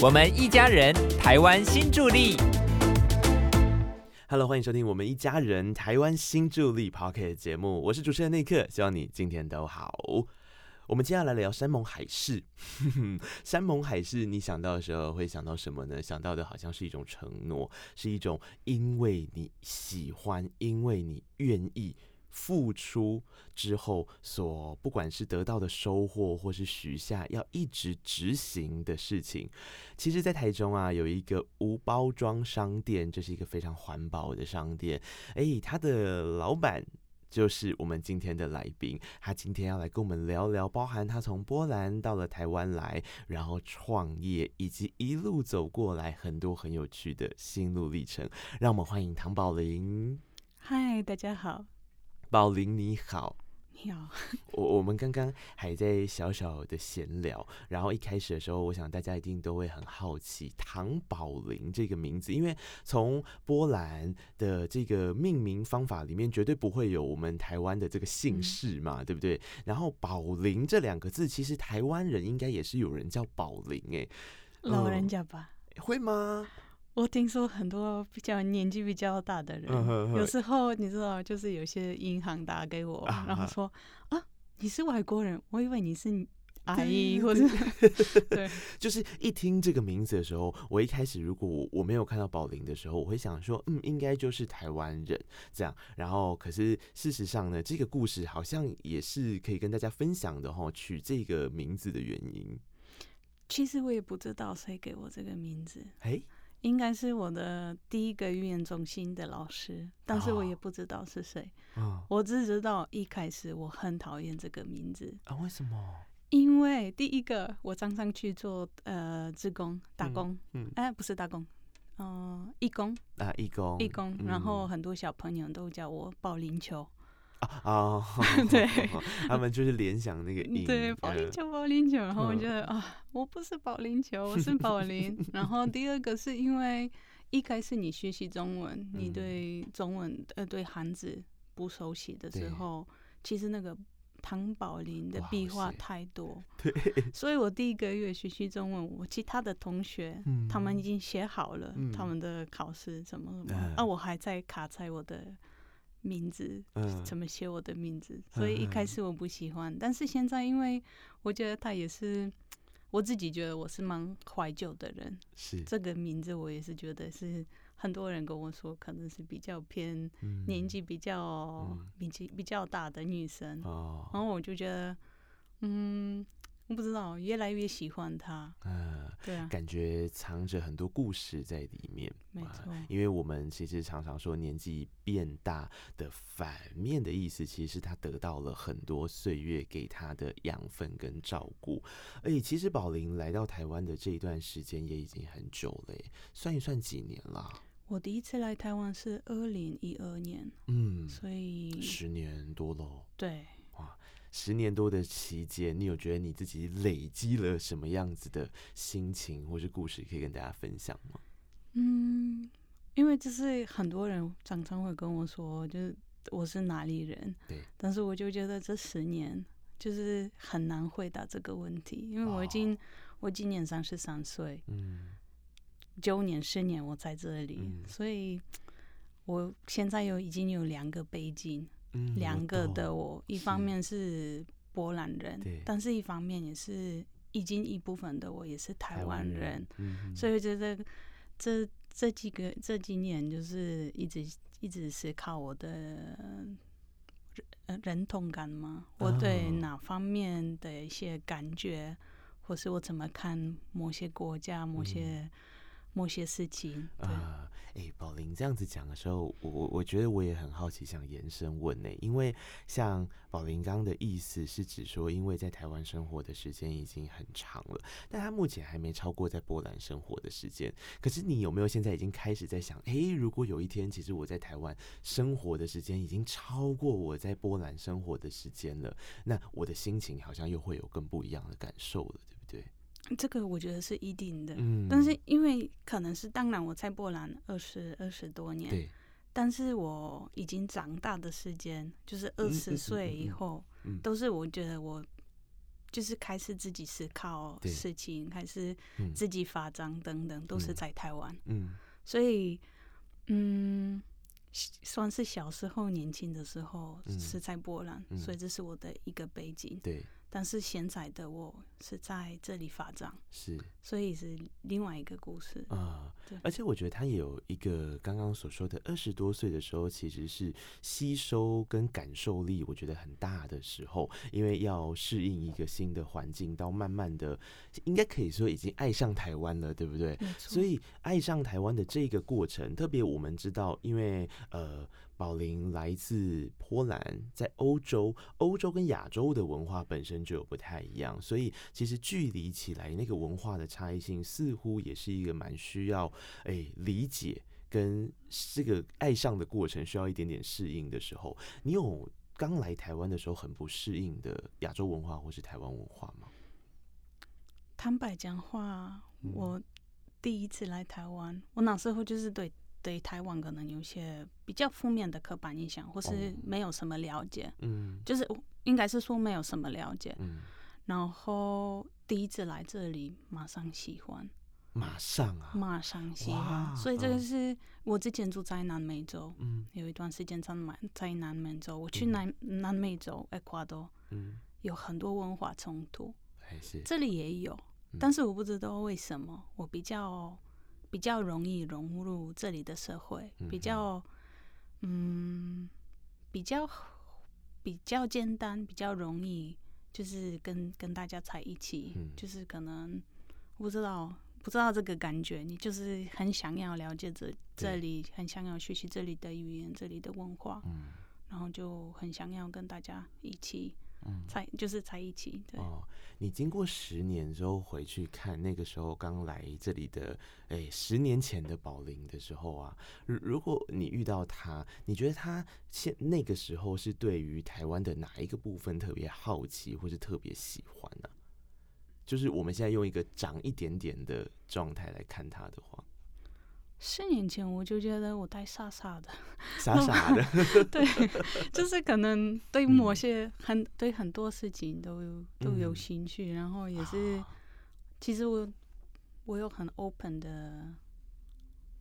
我们一家人，台湾新助力。Hello，欢迎收听我们一家人台湾新助力 Pocket 节目，我是主持人内克，希望你今天都好。我们接下来聊山盟海誓。山盟海誓，你想到的时候会想到什么呢？想到的好像是一种承诺，是一种因为你喜欢，因为你愿意。付出之后所不管是得到的收获，或是许下要一直执行的事情，其实，在台中啊，有一个无包装商店，这是一个非常环保的商店。诶，它的老板就是我们今天的来宾，他今天要来跟我们聊聊，包含他从波兰到了台湾来，然后创业，以及一路走过来很多很有趣的心路历程。让我们欢迎唐宝玲。嗨，大家好。宝玲你好，你好。我我们刚刚还在小小的闲聊，然后一开始的时候，我想大家一定都会很好奇唐宝玲这个名字，因为从波兰的这个命名方法里面，绝对不会有我们台湾的这个姓氏嘛，嗯、对不对？然后宝玲这两个字，其实台湾人应该也是有人叫宝玲哎，老人家吧？嗯、会吗？我听说很多比较年纪比较大的人，嗯、有时候你知道，就是有些银行打给我，啊、然后说啊，你是外国人，我以为你是阿姨，或者对，就是一听这个名字的时候，我一开始如果我没有看到宝玲的时候，我会想说，嗯，应该就是台湾人这样。然后，可是事实上呢，这个故事好像也是可以跟大家分享的哈，取这个名字的原因。其实我也不知道谁给我这个名字，哎。应该是我的第一个语言中心的老师，但是我也不知道是谁。哦、我只知道一开始我很讨厌这个名字啊，为什么？因为第一个我常常去做呃职工打工，嗯，哎、嗯，不是打工，哦、呃，义工啊，义工，义工。然后很多小朋友都叫我保龄球。啊哦，对，他们就是联想那个音，对，保龄球，保龄球。然后我觉得、嗯、啊，我不是保龄球，我是保龄。然后第二个是因为一开始你学习中文，嗯你对中文呃对汉字不熟悉的时候，其实那个唐宝林的壁画太多，对，所以我第一个月学习中文，我其他的同学、嗯、他们已经写好了、嗯、他们的考试什么什么，嗯、啊，我还在卡在我的。名字怎么写我的名字？所以一开始我不喜欢，但是现在因为我觉得他也是我自己觉得我是蛮怀旧的人，是这个名字我也是觉得是很多人跟我说可能是比较偏年纪比较年纪比较大的女生，哦，然后我就觉得嗯。我不知道，越来越喜欢他。嗯，对啊，感觉藏着很多故事在里面。没错，因为我们其实常常说年纪变大的反面的意思，其实是他得到了很多岁月给他的养分跟照顾。而且，其实宝林来到台湾的这一段时间也已经很久了，算一算几年了。我第一次来台湾是二零一二年，嗯，所以十年多喽。对。哇，十年多的期间，你有觉得你自己累积了什么样子的心情或是故事可以跟大家分享吗？嗯，因为就是很多人常常会跟我说，就是我是哪里人，对，但是我就觉得这十年就是很难回答这个问题，因为我已经、哦、我今年三十三岁，嗯，九年十年我在这里，嗯、所以我现在有已经有两个背景。嗯、两个的我，一方面是波兰人，但是一方面也是已经一部分的我也是台湾人，人。嗯、所以觉得这这几个这几年就是一直一直是靠我的人认同感嘛，我对哪方面的一些感觉，或是我怎么看某些国家、某些、嗯、某些事情，对。呃哎，宝玲这样子讲的时候，我我我觉得我也很好奇，想延伸问呢，因为像宝玲刚的意思是指说，因为在台湾生活的时间已经很长了，但他目前还没超过在波兰生活的时间。可是你有没有现在已经开始在想，哎，如果有一天其实我在台湾生活的时间已经超过我在波兰生活的时间了，那我的心情好像又会有更不一样的感受了，对不对？这个我觉得是一定的，嗯，但是因为可能是当然我在波兰二十二十多年，对，但是我已经长大的时间，就是二十岁以后，嗯嗯嗯嗯都是我觉得我就是开始自己思考事情，开始嗯自己发展等等，都是嗯在台湾。嗯所以，嗯，算是小时候年轻的时候嗯是在波兰，嗯所以这是我的一个背景。对但是现在的我是在这里发展，是所以是另外一个故事。啊对，而且我觉得他也有一个刚刚所说的二十多岁的时候，其实是吸收跟感受力我觉得很大的时候，因为要适应一个新的环境，到慢慢的应该可以说已经爱上台湾了，对不对？所以爱上台湾的这个过程，特别我们知道，因为呃，宝林来自波兰，在欧洲，欧洲跟亚洲的文化本身就有不太一样，所以其实距离起来那个文化的差异性，似乎也是一个蛮需要哎、理解跟这个爱上的过程需要一点点适应的时候，你有刚来台湾的时候很不适应的亚洲文化或是台湾文化吗？坦白讲话，嗯我第一次来台湾，我那时候就是对对台湾可能有些比较负面的刻板印象，或是哦。没有什么了解，嗯。就是我应该是说没有什么了解。嗯，然后第一次来这里，马上喜欢，马上啊，马上喜哇。欢。所以这个嗯是我之前住在南美洲，嗯。有一段时间在南在南美洲，我去嗯。南南美洲，埃瓜多嗯，有很多文化冲突，还是。这里也有，嗯。但是我不知道为什么我比较比较容易融入这里的社会，比较嗯比较比较简单，比较容易，就是跟跟大家在一起，嗯。就是可能不知道。不知道这个感觉，你就是很想要了解这这里，很想要学习这里的语言、这里的文化，嗯。然后就很想要跟大家一起嗯。才就是才一起，对。哦，你经过十年之后回去看，那个时候刚来这里的，哎、十年前的宝林的时候啊，如如果你遇到他，你觉得他现那个时候是对于台湾的哪一个部分特别好奇，或是特别喜欢呢、就是我们现在用一个长一点点的状态来看他的话，四年前我就觉得我太傻傻的，傻傻的 对，就是可能对某些很对很多事情都有都有嗯。兴趣，然后也是，其实我我有很 open 的，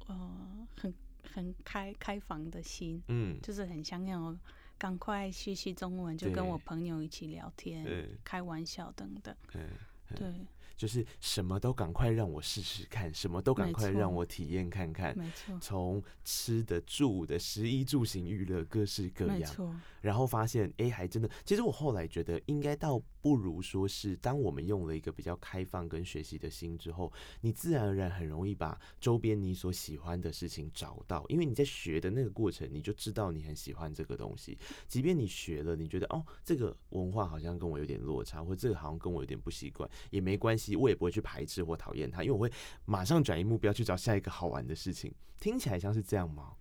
呃，很很开开放的心，嗯，就是很想要赶快学习中文，就跟我朋友一起聊天对、开玩笑等等，嗯对，就是什么都赶快让我试试看，什么都赶快让我体验看看，没错，从吃的、住的、食衣住行娱乐各式各样，没错，然后发现，哎、还真的。其实我后来觉得，应该倒不如说是，当我们用了一个比较开放跟学习的心之后，你自然而然很容易把周边你所喜欢的事情找到，因为你在学的那个过程，你就知道你很喜欢这个东西。即便你学了，你觉得哦，这个文化好像跟我有点落差，或这个好像跟我有点不习惯，也没关系，我也不会去排斥或讨厌它，因为我会马上转移目标去找下一个好玩的事情。听起来像是这样吗？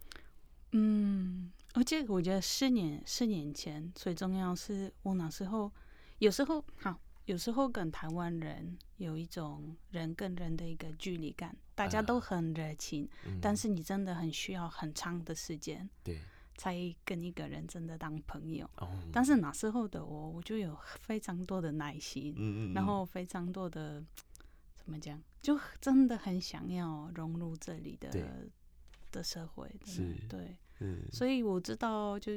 嗯，而且我觉得四年四年前最重要是我那时候有时候好，有时候跟台湾人有一种人跟人的一个距离感，大家都啊很热情，嗯，但是你真的很需要很长的时间对才跟一个人真的当朋友。哦，但是那时候的我，我就有非常多的耐心，嗯嗯，然后非常多的怎么讲，就真的很想要融入这里的的社会的是对。嗯，所以我知道，就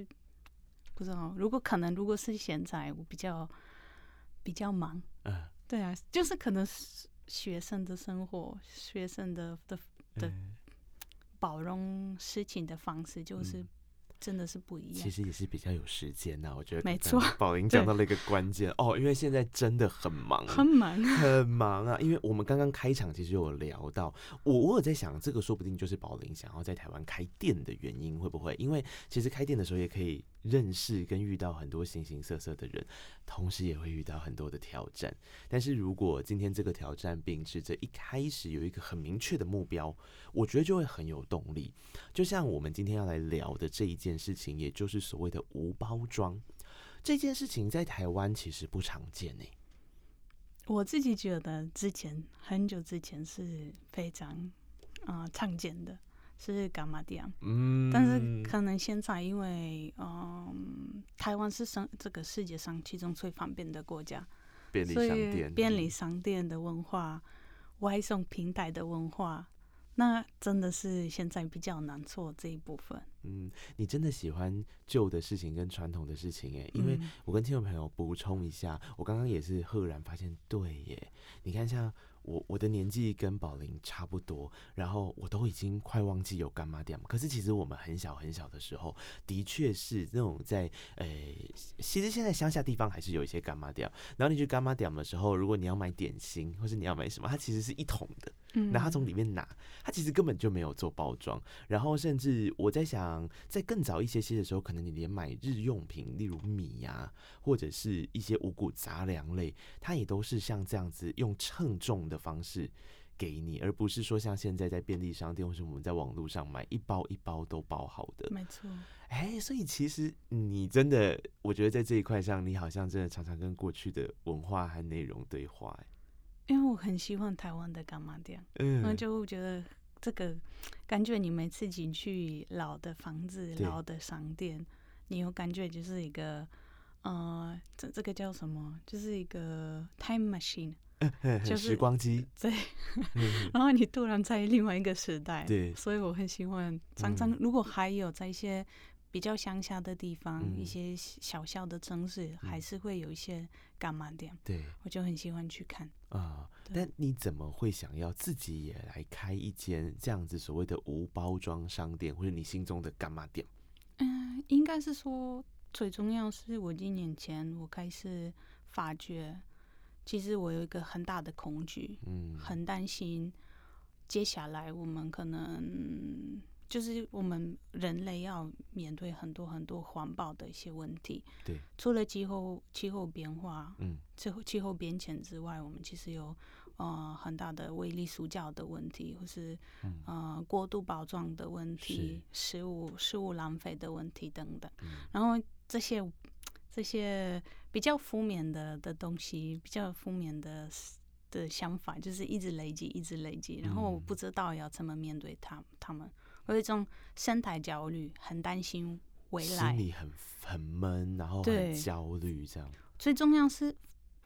不知道，如果可能，如果是现在，我比较比较忙，嗯对啊，就是可能是学生的生活，学生的的的嗯包容事情的方式，就是嗯真的是不一样其。实也是比较有时间呐、我觉得没错宝林讲到了一个关键哦，因为现在真的很忙，很忙，很忙啊。因为我们刚刚开场其实有聊到，我我有在想，这个说不定就是宝林想要在台湾开店的原因，会不会？因为其实开店的时候也可以认识跟遇到很多形形色色的人，同时也会遇到很多的挑战。但是如果今天这个挑战秉持着一开始有一个很明确的目标，我觉得就会很有动力。就像我们今天要来聊的这一件事情，也就是所谓的无包装这件事情，在台湾其实不常见呢、我自己觉得之前很久之前是非常啊、常见的，是干嘛店。嗯但是可能现在因为嗯，台湾是生这个世界上其中最方便的国家，便利商店，便利嗯商店的文化、外送平台的文化，那真的是现在比较难做这一部分。嗯，你真的喜欢旧的事情跟传统的事情哎，因为嗯我跟听众朋友补充一下，我刚刚也是赫然发现，对耶，你看像我我的年纪跟宝林差不多，然后我都已经快忘记有干妈店，可是其实我们很小很小的时候，的确是那种在诶、其实现在乡下地方还是有一些干妈店，然后你去干妈店的时候，如果你要买点心或是你要买什么，它其实是一桶的，嗯然后他从里面拿，他其实根本就没有做包装。然后甚至我在想，在更早一些些的时候，可能你连买日用品，例如米呀、或者是一些五谷杂粮类，它也都是像这样子用称重的方式。给你，而不是说像现在在便利商店或是我们在网络上买一包一包都包好的。没错，哎、所以其实你真的，我觉得在这一块上，你好像真的常常跟过去的文化和内容对话、哎因为我很喜欢台湾的干妈店，嗯，那就觉得这个感觉，你每次进去老的房子、老的商店，你有感觉就是一个。呃，这这个叫什么？就是一个 time machine，就是时光机，对，嗯。然后你突然在另外一个时代，对。所以我很喜欢常常嗯。如果还有在一些比较乡下的地方，嗯一些小小的城市，还是会有一些干妈店，对我就很喜欢去看。啊、对但你怎么会想要自己也来开一间这样子所谓的无包装商店，或者你心中的干妈店？嗯，应该是说最重要是我几年前我开始发觉，其实我有一个很大的恐惧，嗯，很担心接下来我们可能就是我们人类要面对很多很多环保的一些问题。对，除了气候气候变化、嗯气候气候变迁之外，我们其实有呃很大的微粒塑胶的问题，或是嗯呃过度包装的问题、食物食物浪费的问题等等。嗯然后这些这些比较负面的的东西，比较负面的的想法，就是一直累积，一直累积。然后我嗯不知道要怎么面对他他们，我有一种生态焦虑，很担心未来心。里很很闷，然后很焦虑，这样最重要是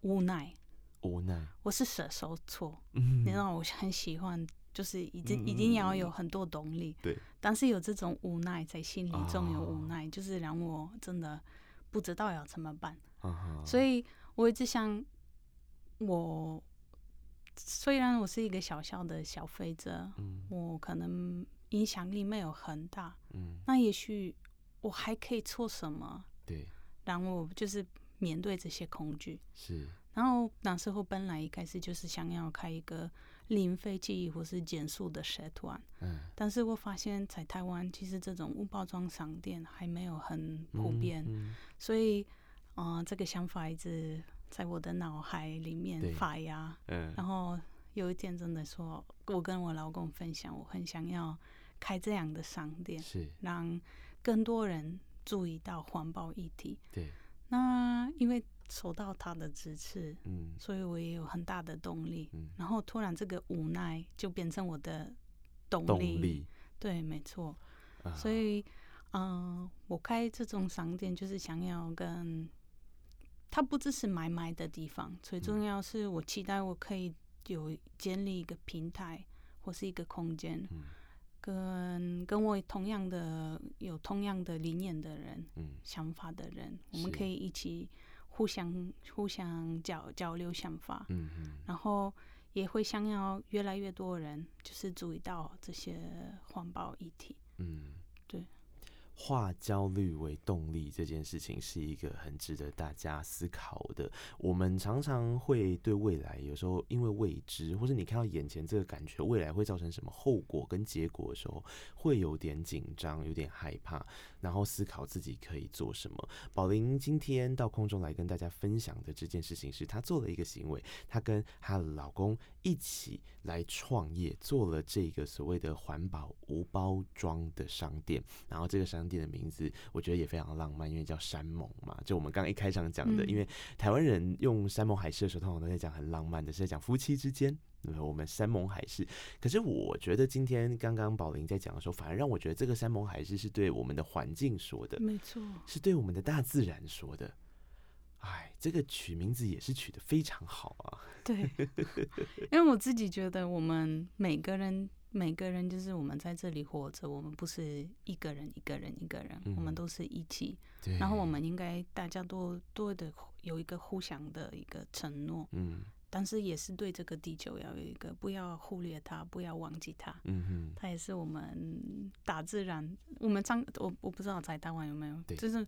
无奈，无奈。我是射手座，嗯你知道我很喜欢。就是一定一定要有很多动力，对，但是有这种无奈在心里中有无哦奈，就是让我真的不知道要怎么办。啊所以我一直想，我虽然我是一个小小的消费者，嗯我可能影响力没有很大，嗯，那也许我还可以做什么，对，让我就是面对这些恐惧。是，然后那时候本来一开始就是想要开一个零废弃或是减速的社团，嗯，但是我发现，在台湾其实这种无包装商店还没有很普遍，嗯。所以，呃，这个想法一直在我的脑海里面发芽。嗯。然后有一天真的说，我跟我老公分享，我很想要开这样的商店，是，让更多人注意到环保议题。对，那因为受到他的支持，嗯。所以我也有很大的动力。嗯，然后突然这个无奈就变成我的动动力，对，没错。啊。所以，嗯、我开这种商店就是想要跟它不只是买卖的地方，最重嗯要是我期待我可以有建立一个平台或是一个空间，嗯跟跟我同样的有同样的理念的人、嗯想法的人，我们可以一起互相互相交交流想法，嗯嗯，然后也会想要越来越多人就是注意到这些环保议题。嗯，对。化焦虑为动力这件事情是一个很值得大家思考的。我们常常会对未来，有时候因为未知，或者你看到眼前这个感觉，未来会造成什么后果跟结果的时候，会有点紧张，有点害怕，然后思考自己可以做什么。宝玲今天到空中来跟大家分享的这件事情是，她做了一个行为，她跟她老公一起来创业，做了这个所谓的环保无包装的商店。然后这个商店的名字，我觉得也非常浪漫，因为叫山盟嘛。就我们刚刚一开场讲的，嗯因为台湾人用山盟海誓的时候，通常都在讲很浪漫的，是在讲夫妻之间。对我们山盟海誓，可是我觉得今天刚刚宝玲在讲的时候，反而让我觉得这个山盟海誓是对我们的环境说的，没错，是对我们的大自然说的哎，这个取名字也是取得非常好啊。对，因为我自己觉得，我们每个人每个人就是我们在这里活着，我们不是一个人一个人一个人，我们嗯。都是一起。然后我们应该大家都多的有一个互相的一个承诺，嗯。但是也是对这个地球要有一个不要忽略它，不要忘记它。嗯哼，它也是我们大自然，我们张我我不知道在台湾有没有，就是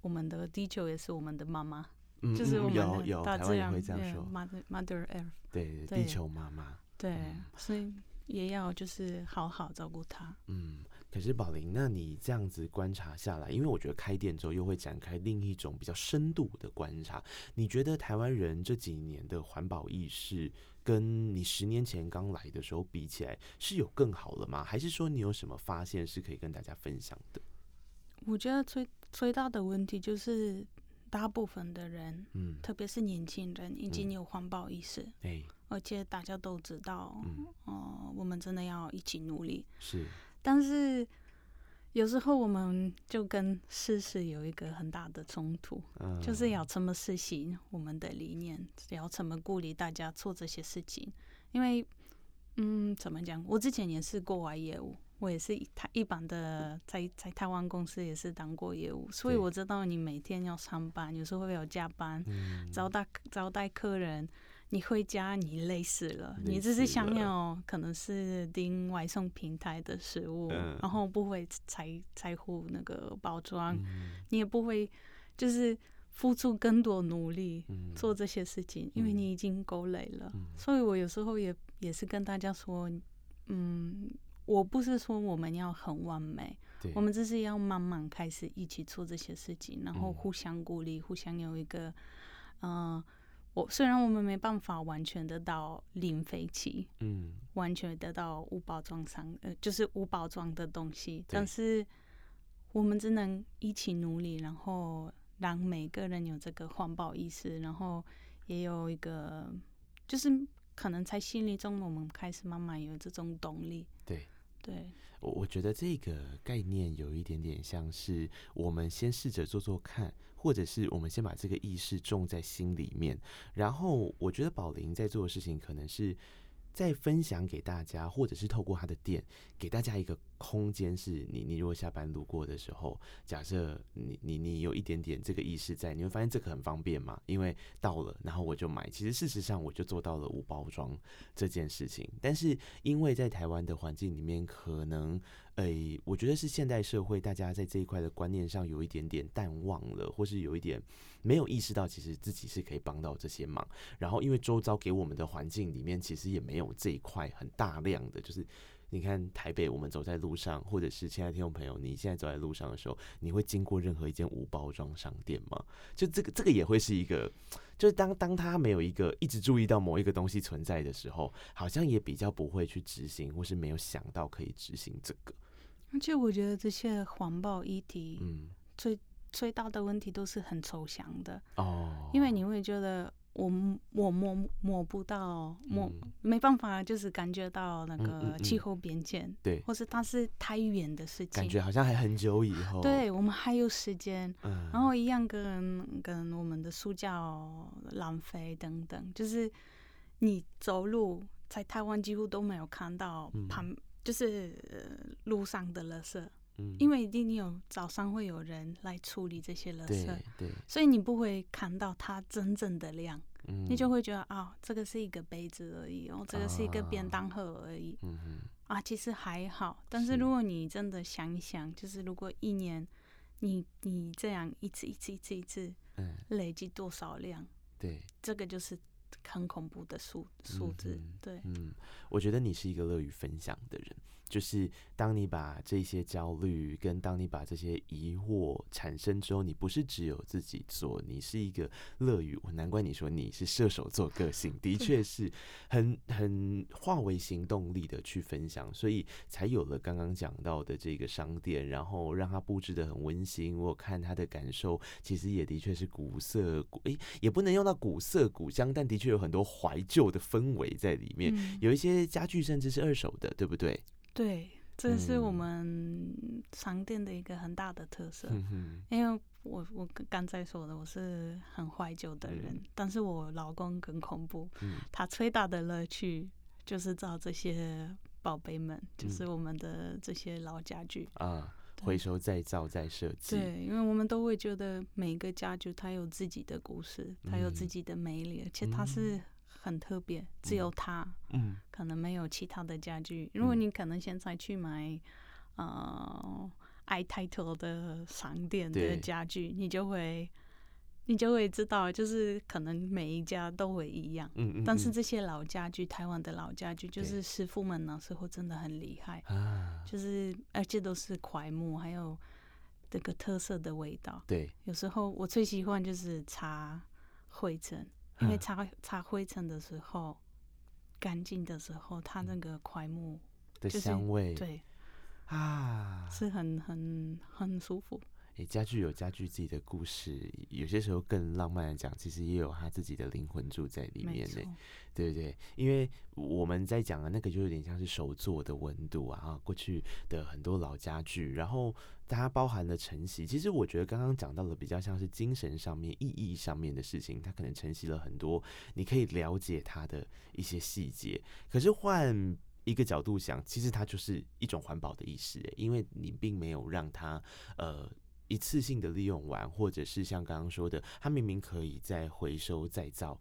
我们的地球也是我们的妈妈，嗯就是我们的大自然对会这样说，，Mother Mother Earth，对，对地球妈妈。对，嗯。所以也要就是好好照顾他。嗯，可是宝玲，那你这样子观察下来，因为我觉得开店之后又会展开另一种比较深度的观察。你觉得台湾人这几年的环保意识，跟你十年前刚来的时候比起来，是有更好了吗？还是说你有什么发现是可以跟大家分享的？我觉得最最大的问题就是大部分的人，嗯，特别是年轻人，已经嗯有环保意识，哎、而且大家都知道，嗯，哦、我们真的要一起努力。是，但是有时候我们就跟事实有一个很大的冲突，嗯，就是要怎么实行我们的理念，要怎么鼓励大家做这些事情。因为，嗯，怎么讲？我之前也是国外业务，我也是一台一般的在在台湾公司也是当过业务，所以我知道你每天要上班，有时候会有加班，嗯，招待招待客人，你回家你累死了，累你只是想要可能是订外送平台的食物，嗯然后不会在在乎那个包装，嗯你也不会就是付出更多努力嗯做这些事情，因为嗯你已经够累了。嗯所以我有时候也也是跟大家说，嗯，我不是说我们要很完美，我们只是要慢慢开始一起做这些事情，然后嗯互相鼓励，互相有一个，嗯、我虽然我们没办法完全得到零废弃，嗯。完全得到无包装上，呃，就是无包装的东西，但是我们只能一起努力，然后让每个人有这个环保意识，然后也有一个，就是可能在心理中，我们开始慢慢有这种动力，对。对，我我觉得这个概念有一点点像是我们先试着做做看，或者是我们先把这个意识种在心里面，然后我觉得宝林在做的事情可能是再分享给大家，或者是透过他的店给大家一个空间，是你你如果下班路过的时候，假设你你你有一点点这个意识在，你会发现这个很方便嘛，因为到了然后我就买，其实事实上我就做到了无包装这件事情，但是因为在台湾的环境里面，可能诶、我觉得是现代社会大家在这一块的观念上有一点点淡忘了，或是有一点没有意识到，其实自己是可以帮到这些忙。然后因为周遭给我们的环境里面，其实也没有这一块很大量的，就是你看台北，我们走在路上，或者是亲爱的听众朋友，你现在走在路上的时候，你会经过任何一间无包装商店吗？就这个这个也会是一个。就是当当他没有一个一直注意到某一个东西存在的时候，好像也比较不会去执行，或是没有想到可以执行这个。而且我觉得这些环保议题嗯，最、最大的问题都是很抽象的，哦，因为你会觉得我我摸摸不到摸、嗯。没办法，就是感觉到那个气候变迁，对，或是它是太远的事情，感觉好像还很久以后。，对我们还有时间，嗯，然后一样跟跟我们的塑胶浪费等等，就是你走路在台湾几乎都没有看到嗯。旁、就是、呃、路上的垃圾，嗯。因为一定有早上会有人来处理这些垃圾对，对，所以你不会看到它真正的量，嗯，你就会觉得啊、这个是一个杯子而已，哦，这个是一个便当盒而已。嗯哼，啊，其实还好。但是是如果你真的想一想，就是如果一年你你这样一次一次一次一次嗯，累积多少量，对，这个就是很恐怖的数数字嗯。对，嗯，我觉得你是一个乐于分享的人，就是当你把这些焦虑跟当你把这些疑惑产生之后，你不是只有自己做，你是一个乐于，我难怪你说你是射手座个性，的确是很很化为行动力的去分享，所以才有了刚刚讲到的这个商店，然后让它布置的很温馨。我看他的感受，其实也的确是古色古，诶、也不能用到古色古香，但的确有很多怀旧的氛围在里面。嗯，有一些家具甚至是二手的，对不对？对，这是我嗯。们商店的一个很大的特色。嗯，因为我我刚刚才说的，我是很怀旧的人，嗯。但是我老公更恐怖，嗯。他最大的乐趣就是找这些宝贝们，嗯。就是我们的这些老家具。啊，回收再造再设计，对，因为我们都会觉得每一个家具它有自己的故事，它有自嗯。己的魅力，而且它嗯。是很特别，只有它，嗯。可能没有其他的家具。如果嗯。你可能现在去买，呃，iTitle 的商店的家具，你就会，你就会知道，就是可能每一家都会一样。嗯嗯，嗯但是这些老家具，台湾的老家具，就是师傅们那时候真的很厉害，啊，就是而且都是槐木，还有这个特色的味道。对，有时候我最喜欢就是擦灰尘，因为嗯。擦擦灰尘的时候，干净的时候，它那个槐木的就是香味，对。啊，是很很很舒服。诶，家具有家具自己的故事，有些时候更浪漫的讲，其实也有他自己的灵魂住在里面呢错。，对不对？因为我们在讲的那个就有点像是手做的温度啊，啊过去的很多老家具，然后它包含了承袭。其实我觉得刚刚讲到的比较像是精神上面、意义上面的事情，它可能承袭了很多你可以了解它的一些细节。可是换一个角度想，其实它就是一种环保的意识，因为你并没有让它呃。一次性的利用完，或者是像刚刚说的，它明明可以再回收再造，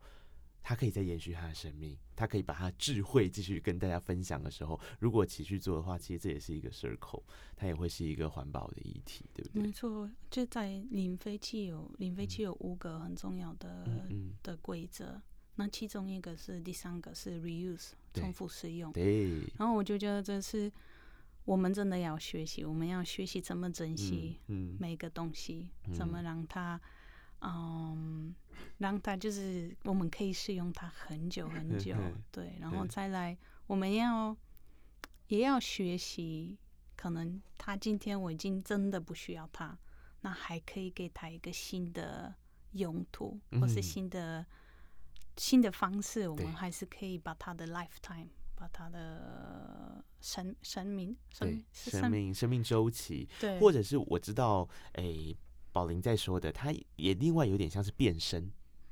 它可以再延续它的生命，它可以把它智慧继续跟大家分享的时候，如果持续做的话，其实这也是一个 circle，它也会是一个环保的议题，对不对？没错，就在零废弃有零废弃有五个很重要的、嗯嗯，的规则，那其中一个是第三个是 reuse 重复使用。对，然后我就觉得这是我们真的要学习，我们要学习怎么珍惜每个东西，嗯。怎么让它，嗯，让它就是我们可以使用它很久很久，对，然后再来我们要也要学习，可能他今天我已经真的不需要他，那还可以给他一个新的用途，或是嗯新的新的方式，我对。们还是可以把他的 lifetime，把它的生生命对生，命生命周期，对，或者是我知道，诶，宝林在说的，它也另外有点像是变身，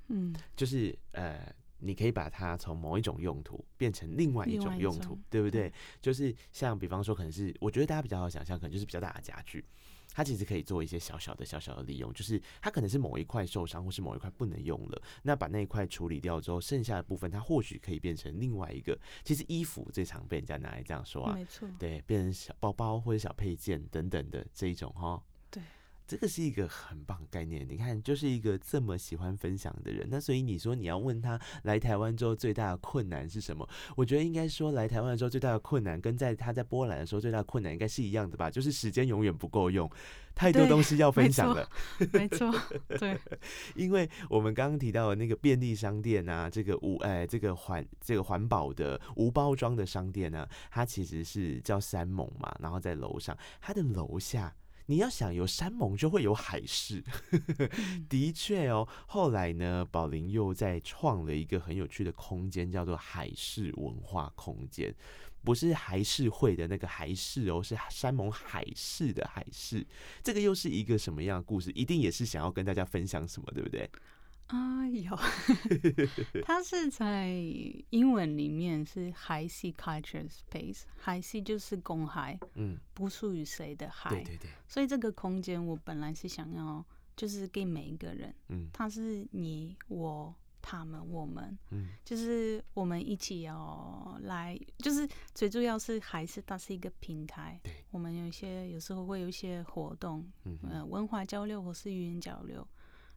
嗯，就是呃，你可以把它从某一种用途变成另外一种用途，对不对？就是像比方说，可能是我觉得大家比较好想象，可能就是比较大的家具。它其实可以做一些小小的、小小的利用，就是它可能是某一块受伤，或是某一块不能用了，那把那一块处理掉之后，剩下的部分它或许可以变成另外一个。其实衣服最常被人家拿来这样说啊，没错，对，变成小包包或者小配件等等的这一种哈。对，这个是一个很棒的概念。你看，就是一个这么喜欢分享的人，那所以你说你要问他来台湾之后最大的困难是什么？我觉得应该说来台湾的时候最大的困难，跟在他在波兰的时候最大的困难应该是一样的吧？就是时间永远不够用，太多东西要分享了。没错，对，因为我们刚刚提到的那个便利商店啊，这个无哎这个环这个环保的无包装的商店呢、它其实是叫三盟嘛，然后在楼上，它的楼下。你要想有山盟，就会有海事。嗯 的确哦，后来呢，宝林又在创了一个很有趣的空间，叫做海事文化空间。不是海事会的那个海事哦，是山盟海誓的海誓。这个又是一个什么样的故事？一定也是想要跟大家分享什么，对不对？啊，有，它是在英文里面是 high sea culture space，海 sea 就是公海，嗯，不属于谁的海，对对对，所以这个空间我本来是想要就是给每一个人，嗯。它是你我。他们、我们，嗯。就是我们一起要来，就是最主要是还是它是一个平台。对，我们有一些有时候会有一些活动，嗯呃，文化交流或是语言交流，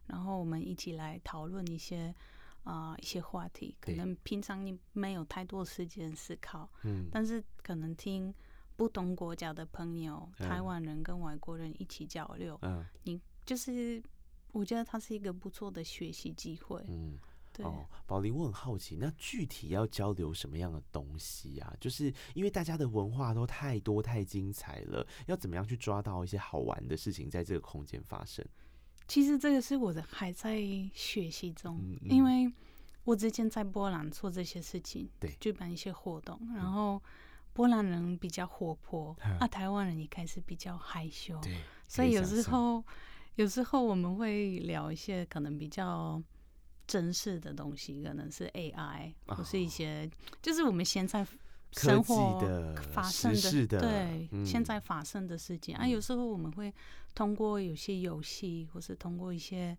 然后我们一起来讨论一些啊、一些话题。可能平常你没有太多时间思考，嗯但是可能听不同国家的朋友，嗯台湾人跟外国人一起交流，嗯你就是我觉得它是一个不错的学习机会。嗯。对，哦，宝林，我很好奇，那具体要交流什么样的东西啊？就是因为大家的文化都太多太精彩了，要怎么样去抓到一些好玩的事情在这个空间发生？其实这个是我的还在学习中，嗯嗯。因为我之前在波兰做这些事情，对举办一些活动，然后波兰人比较活泼，嗯啊，台湾人一开始比较害羞，对，所以有时候有时候我们会聊一些可能比较真实的东西，可能是 AI 或是一些，就是我们现在生活发生的对现在发生的事情。啊。有时候我们会通过有些游戏，或是通过一些。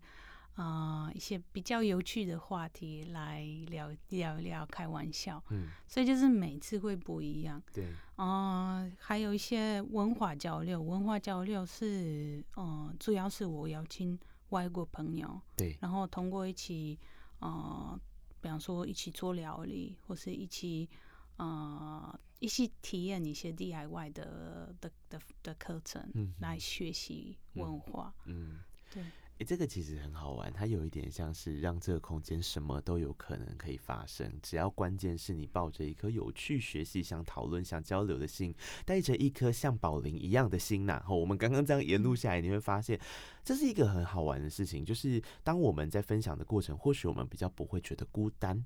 啊，一些比较有趣的话题来聊聊聊，开玩笑。嗯，所以就是每次会不一样。对。啊，还有一些文化交流，文化交流是，嗯，主要是我邀请外国朋友。对。然后通过一起，呃，比方说一起做料理，或是一起，呃，一起体验一些 DIY 的的的的课程，来学习文化。嗯，对。诶，这个其实很好玩，它有一点像是让这个空间什么都有可能可以发生，只要关键是你抱着一颗有趣学习、想讨论、想交流的心，带着一颗像宝林一样的心呐。我们刚刚这样沿路下来，你会发现这是一个很好玩的事情，就是当我们在分享的过程，或许我们比较不会觉得孤单。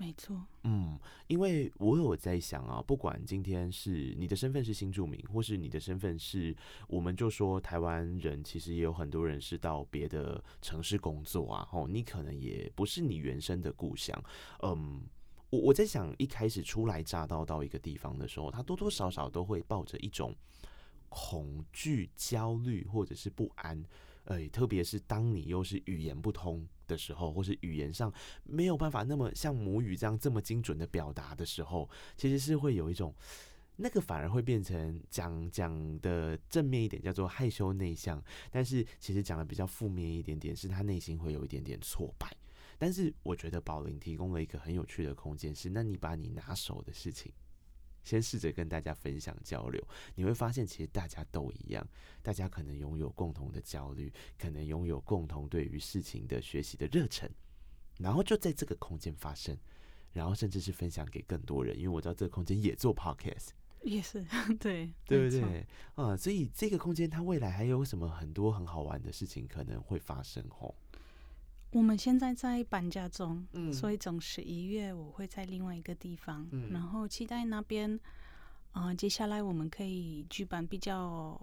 没错，嗯，因为我有在想啊，不管今天是你的身份是新住民，或是你的身份是，我们就说台湾人，其实也有很多人是到别的城市工作啊，吼，你可能也不是你原生的故乡，嗯，我我在想，一开始初来乍到到一个地方的时候，他多多少少都会抱着一种恐惧、焦虑或者是不安。哎，特别是当你又是语言不通的时候，或是语言上没有办法那么像母语这样这么精准的表达的时候，其实是会有一种那个反而会变成讲讲的正面一点叫做害羞内向，但是其实讲的比较负面一点点，是他内心会有一点点挫败。但是我觉得宝林提供了一个很有趣的空间，是那你把你拿手的事情。先试着跟大家分享交流，你会发现其实大家都一样，大家可能拥有共同的焦虑，可能拥有共同对于事情的学习的热忱，然后就在这个空间发生，然后甚至是分享给更多人，因为我知道这个空间也做 podcast，也是 对对不对啊？所以这个空间它未来还有什么很多很好玩的事情可能会发生哦。我们现在在搬家中，所以总十一月我会在另外一个地方，然后期待那边，啊，接下来我们可以举办比较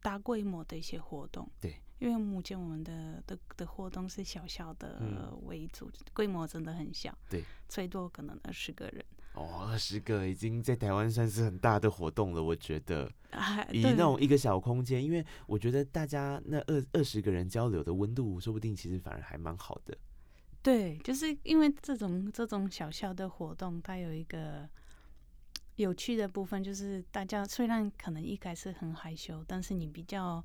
大规模的一些活动。对，因为目前我们的的的活动是小小的为主，规模真的很小。对，最多可能二十个人。哦，二十个已经在台湾算是很大的活动了，我觉得。以那种一个小空间，因为我觉得大家那二二十个人交流的温度，说不定其实反而还蛮好的。对，就是因为这种这种小小的活动，它有一个有趣的部分，就是大家虽然可能一开始很害羞，但是你比较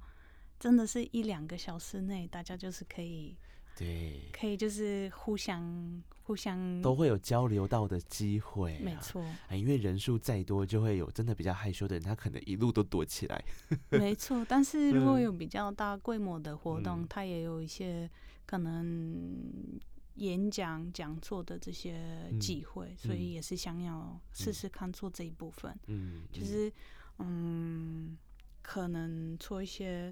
真的是一两个小时内，大家就是可以。对，可以就是互相互相都会有交流到的机会，没错。因为人数再多，就会有真的比较害羞的人，他可能一路都躲起来。没错，但是如果有比较大规模的活动，他也有一些可能演讲讲座的这些机会，所以也是想要试试看做这一部分。嗯，就是嗯，可能做一些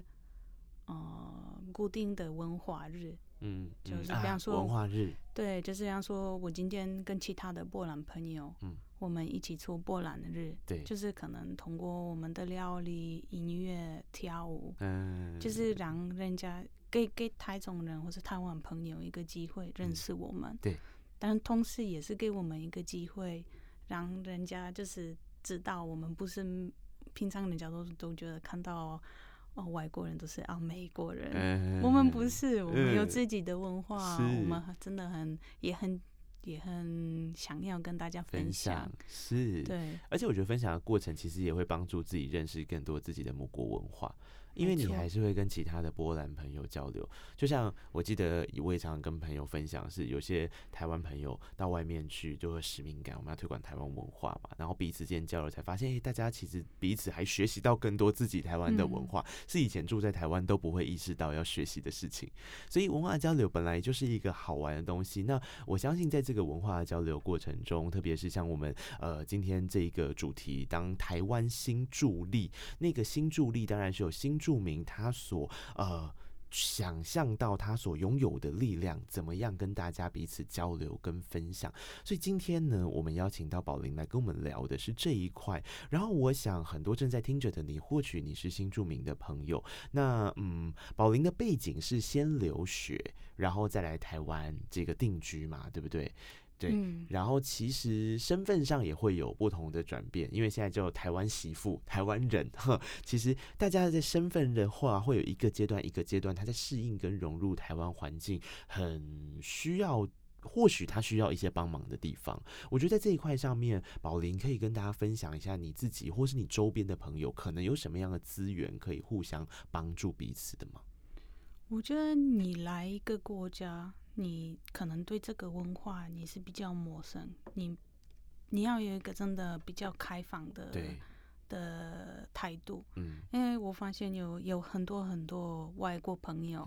呃固定的文化日。嗯，就是比方说文化日，对，就是比方说我今天跟其他的波兰朋友，嗯，我们一起出波兰日，对，就是可能通过我们的料理、音乐、跳舞，嗯，就是让人家给给台中人或者台湾朋友一个机会认识我们，对，但同时也是给我们一个机会，让人家就是知道我们不是平常人家都都觉得看到。哦，外国人都是啊，美国人，我们不是，我们有自己的文化，我们真的很也很也很想要跟大家分享，是，对，而且我觉得分享的过程其实也会帮助自己认识更多自己的母国文化。因为你还是会跟其他的波兰朋友交流，就像我记得我也常常跟朋友分享，是有些台湾朋友到外面去就会使命感，我们要推广台湾文化嘛，然后彼此间交流才发现，哎，大家其实彼此还学习到更多自己台湾的文化，是以前住在台湾都不会意识到要学习的事情。所以文化交流本来就是一个好玩的东西。那我相信在这个文化交流过程中，特别是像我们呃今天这一个主题，当台湾新助力，那个新助力当然是有新。著名他所呃想象到他所拥有的力量，怎么样跟大家彼此交流跟分享。所以今天呢，我们邀请到宝林来跟我们聊的是这一块。然后我想，很多正在听着的你，或许你是新著名的朋友，那嗯，宝林的背景是先留学，然后再来台湾这个定居嘛，对不对？对，然后其实身份上也会有不同的转变，因为现在叫台湾媳妇、台湾人，哈，其实大家在身份的话，会有一个阶段一个阶段，他在适应跟融入台湾环境，很需要，或许他需要一些帮忙的地方。我觉得在这一块上面，宝林可以跟大家分享一下你自己或是你周边的朋友，可能有什么样的资源可以互相帮助彼此的吗？我觉得你来一个国家。你可能对这个文化你是比较陌生，你你要有一个真的比较开放的的态度，嗯，因为我发现有有很多很多外国朋友，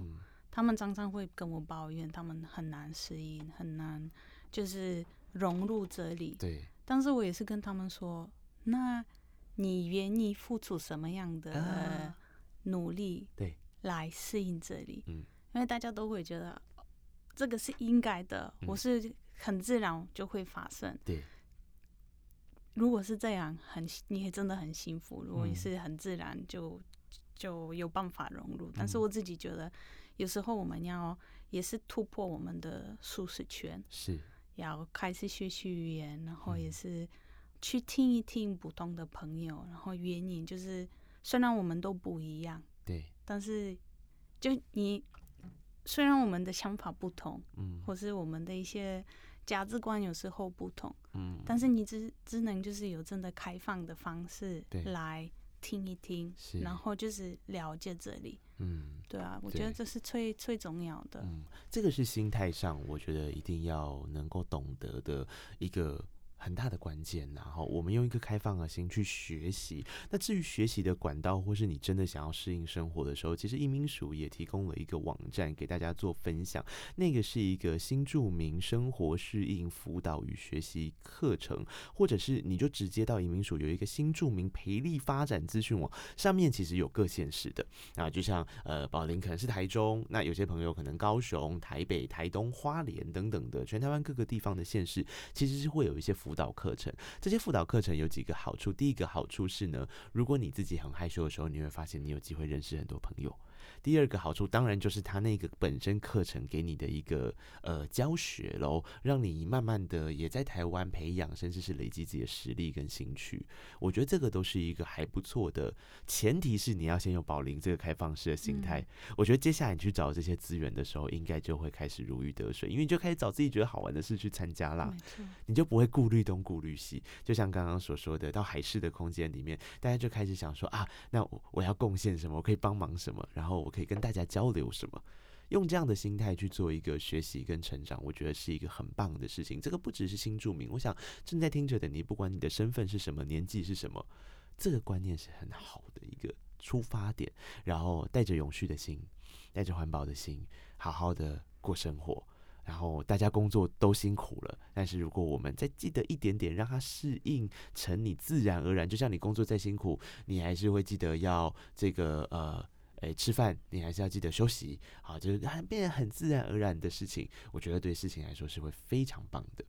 他们常常会跟我抱怨，他们很难适应，很难就是融入这里，对，但是我也是跟他们说，那你愿意付出什么样的努力，对，来适应这里，嗯，因为大家都会觉得。这个是应该的，我是很自然就会发生。对，如果是这样，很你也真的很幸福。如果你是很自然，就就有办法融入。但是我自己觉得，有时候我们要也是突破我们的舒适圈，是要开始学习语言，然后也是去听一听不同的朋友，然后原因就是虽然我们都不一样，对，但是就你。虽然我们的想法不同，嗯，或是我们的一些价值观有时候不同，嗯，但是你只只能就是有真的开放的方式来听一听，然后就是了解这里，嗯，对啊，我觉得这是最最重要的，嗯，这个是心态上，我觉得一定要能够懂得的一个。很大的关键，然后我们用一个开放的心去学习。那至于学习的管道，或是你真的想要适应生活的时候，其实移民署也提供了一个网站给大家做分享。那个是一个新著名生活适应辅导与学习课程，或者是你就直接到移民署有一个新著名培力发展资讯网，上面其实有各县市的啊，就像呃宝林可能是台中，那有些朋友可能高雄、台北、台东、花莲等等的全台湾各个地方的县市，其实是会有一些。辅导课程，这些辅导课程有几个好处。第一个好处是呢，如果你自己很害羞的时候，你会发现你有机会认识很多朋友。第二个好处当然就是他那个本身课程给你的一个呃教学喽，让你慢慢的也在台湾培养，甚至是累积自己的实力跟兴趣。我觉得这个都是一个还不错的，前提是你要先有保龄这个开放式的心态。我觉得接下来你去找这些资源的时候，应该就会开始如鱼得水，因为你就开始找自己觉得好玩的事去参加啦。你就不会顾虑东顾虑西。就像刚刚所说的，到海事的空间里面，大家就开始想说啊，那我要贡献什么？我可以帮忙什么？然后。我可以跟大家交流什么？用这样的心态去做一个学习跟成长，我觉得是一个很棒的事情。这个不只是新住民，我想正在听着的你，不管你的身份是什么，年纪是什么，这个观念是很好的一个出发点。然后带着永续的心，带着环保的心，好好的过生活。然后大家工作都辛苦了，但是如果我们再记得一点点，让它适应成你自然而然，就像你工作再辛苦，你还是会记得要这个呃。哎，吃饭你还是要记得休息，好，就是变得很自然而然的事情。我觉得对事情来说是会非常棒的。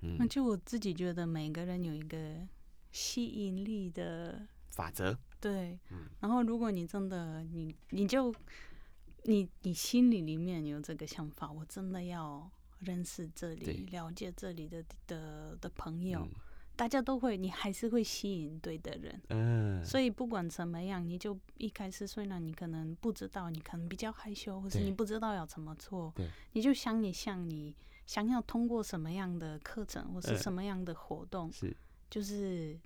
嗯，那就我自己觉得每个人有一个吸引力的法则，对，嗯。然后如果你真的你你就你你心里里面有这个想法，我真的要认识这里，了解这里的的的朋友。大家都会，你还是会吸引对的人。嗯，所以不管怎么样，你就一开始虽然你可能不知道，你可能比较害羞，或是你不知道要怎么做，你就想你像你想要通过什么样的课程或是什么样的活动，是。就是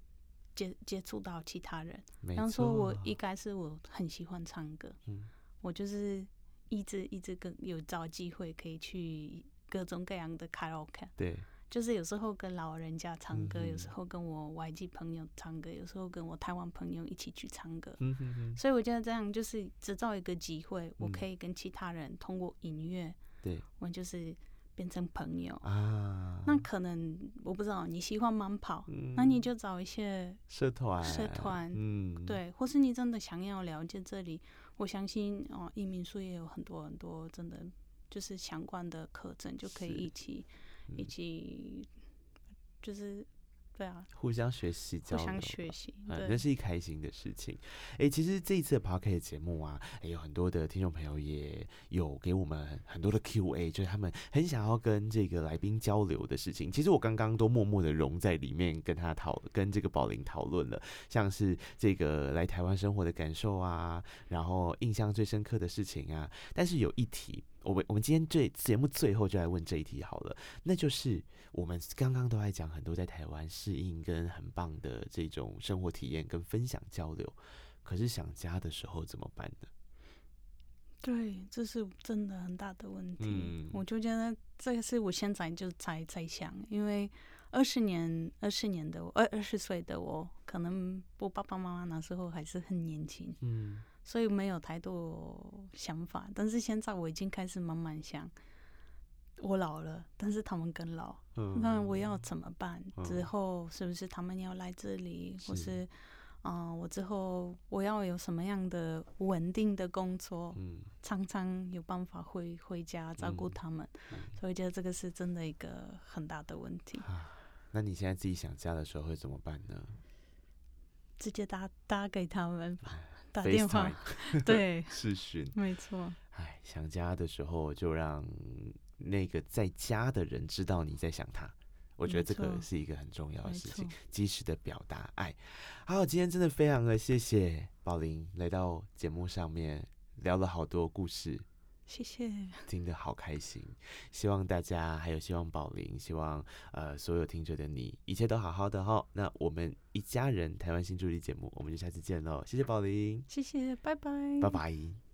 接接触到其他人。比方说，我。一开始我很喜欢唱歌，嗯，我就是一直一直跟有找机会可以去各种各样的卡拉 OK，对。就是有时候跟老人家唱歌，有时候跟我外籍朋友唱歌，有时候跟我台湾朋友一起去唱歌。所以我觉得这样就是制造一个机会，我可以跟其他人通过音乐，对，我就是变成朋友。啊，那可能我不知道你喜欢慢跑，嗯那你就找一些社团，社团嗯，，对，或是你真的想要了解这里，我相信哦，移民书也有很多很多真的就是相关的课程，就可以一起一嗯起，就是对啊，互相学习，互相学习，嗯，那，是一开心的事情。哎、其实这一次的 p o c a s t 节目啊，诶有很多的听众朋友也有给我们很多的 Q&A，就是他们很想要跟这个来宾交流的事情。其实我刚刚都默默的融在里面，跟他讨跟这个宝林讨论了，像是这个来台湾生活的感受啊，然后印象最深刻的事情啊。但是有一题，我们我们今天最节目最后就来问这一题好了，那就是我们刚刚都在讲很多在台湾适应跟很棒的这种生活体验跟分享交流，可是想家的时候怎么办呢？对，这是真的很大的问题。嗯我就觉得这个是我现在就在在想，因为二十年、二十年的我，二二十岁的我，可能我爸爸妈妈那时候还是很年轻，嗯所以没有太多想法。但是现在我已经开始慢慢想，我老了，但是他们更老，嗯那我要怎么办？嗯之后是不是他们要来这里，或是是嗯、呃我之后我要有什么样的稳定的工作？嗯常常有办法回回家照顾嗯他们，嗯所以我觉得这个是真的一个很大的问题。啊，那你现在自己想家的时候会怎么办呢？直接打打给他们吧，打电话，对，视讯。没错，哎，想家的时候就让那个在家的人知道你在想他。我觉得这个是一个很重要的事情，及时的表达爱。好，今天真的非常的谢谢宝林来到节目上面聊了好多故事，谢谢，听得好开心。希望大家还有希望宝林，希望呃所有听着的你一切都好好的哈。那我们一家人台湾新助理节目，我们就下次见喽。谢谢宝林，谢谢，拜拜，拜拜。